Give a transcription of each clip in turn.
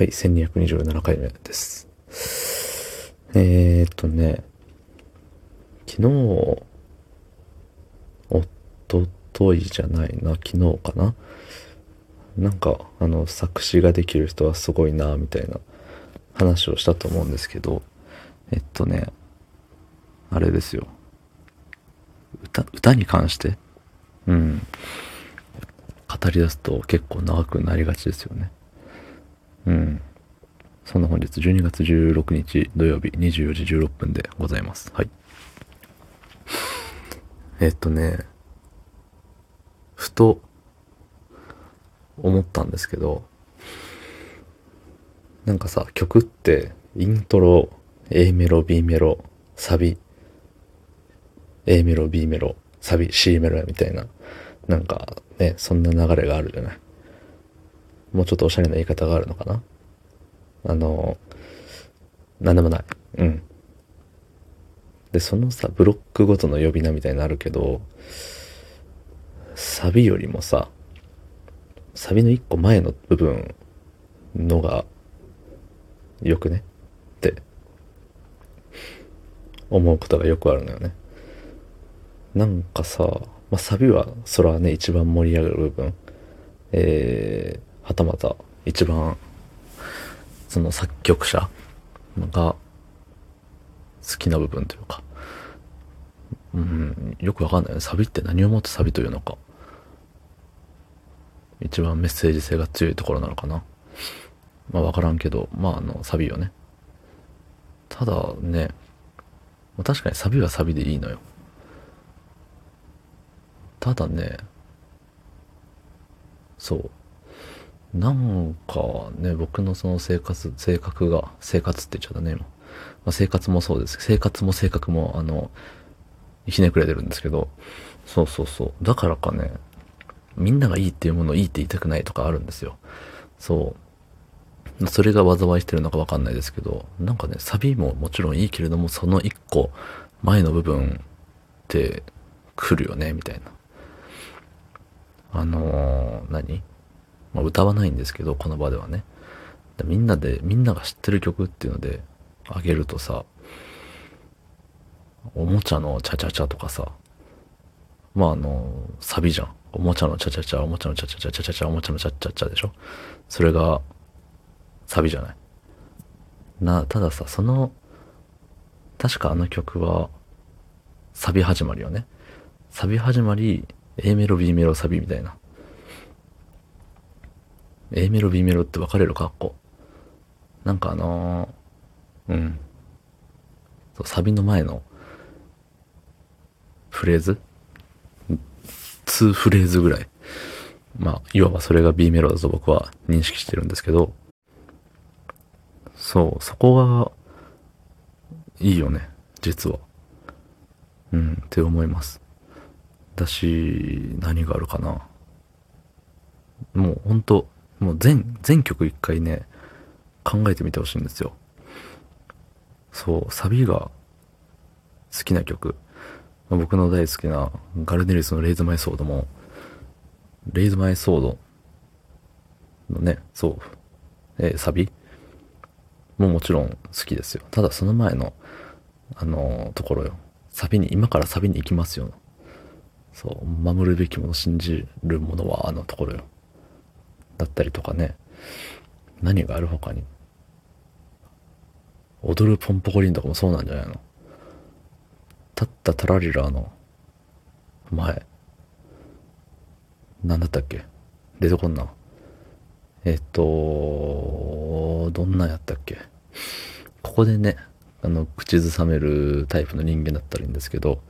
はい、1227回目です。えー、っとね、昨日、おとといじゃないな、昨日かな。なんか、あの、作詞ができる人はすごいな、みたいな話をしたと思うんですけど、えっとね、あれですよ。歌、歌に関して、うん。語り出すと結構長くなりがちですよね。うん。そんな本日12月16日土曜日24時16分でございます。はい。えっとね、ふと思ったんですけど、なんかさ、曲ってイントロ、A メロ、B メロ、サビ、A メロ、B メロ、サビ、C メロみたいな、なんかね、そんな流れがあるじゃない。もうちょっとおしゃれな言い方があるのかな？あの、なんでもない。うん。で、そのさ、ブロックごとの呼び名みたいになるけど、サビよりもさ、サビの一個前の部分のが、よくね？って、思うことがよくあるのよね。なんかさ、まあ、サビは、それはね、一番盛り上がる部分。えー、はたまた、一番、その作曲者が、好きな部分というか、うん、よくわかんない。サビって何をもってサビというのか。一番メッセージ性が強いところなのかな。まあわからんけど、まああの、サビよね。ただね、確かにサビはサビでいいのよ。ただね、そう。なんかね、僕のその生活、性格が、生活って言っちゃったね、今。まあ、生活もそうです。生活も性格も、あの、ひねくれてるんですけど、そうそうそう。だからかね、みんながいいっていうものをいいって言いたくないとかあるんですよ。そう。それが災いしてるのかわかんないですけど、なんかね、サビももちろんいいけれども、その一個前の部分って来るよね、みたいな。あのー何？まあ、歌わないんですけど、この場ではね。みんなで、みんなが知ってる曲っていうので、あげるとさ、おもちゃのチャチャチャとかさ、まああの、サビじゃん。おもちゃのチャチャチャ、おもちゃのチャチャチャ、チャチャチャ、おもちゃのチャチャチャでしょ？それが、サビじゃない？な、たださ、その、確かあの曲は、サビ始まりよね。サビ始まり、A メロ、B メロ、サビみたいな。A メロ、B メロって分かれるかっこ。なんかあのー、うん。そう、サビの前の、フレーズ ?2 フレーズぐらい。まあ、いわばそれが B メロだと僕は認識してるんですけど、そう、そこが、いいよね、実は。うん、って思います。だし、何があるかな。もうほんと、もう全、全曲一回ね、考えてみてほしいんですよ。そう、サビが好きな曲。僕の大好きなガルネリスのレイズマイソードも、レイズマイソードのね、そう、えーサビももちろん好きですよ。ただその前の、あのーところよ。サビに、今からサビに行きますよ。そう、守るべきもの、信じるものはあのところよ。だったりとかね。何がある他に。踊るポンポコリンとかもそうなんじゃないの？立ったタラリラの前。なんだったっけ？出てこんな。えっと、どんなんやったっけ？ここでね、あの、口ずさめるタイプの人間だったらいいんですけど、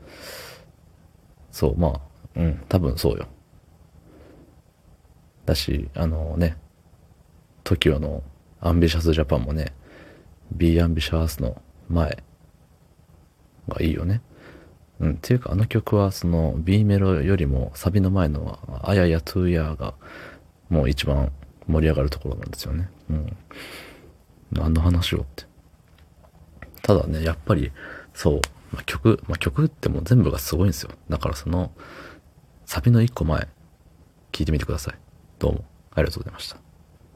そう、まあ、うん、多分そうよ。だし、あのね、TOKIO のアンビシャスジャパンもね、Be Ambitious の前がいいよね。うん、っていうかあの曲はその B メロよりもサビの前のあややトゥーヤーがもう一番盛り上がるところなんですよね。うん。何の話をって。ただね、やっぱり、そう、まあ、曲、まあ、曲ってもう全部がすごいんですよ。だからその、サビの一個前、聞いてみてください。どうもありがとうございました。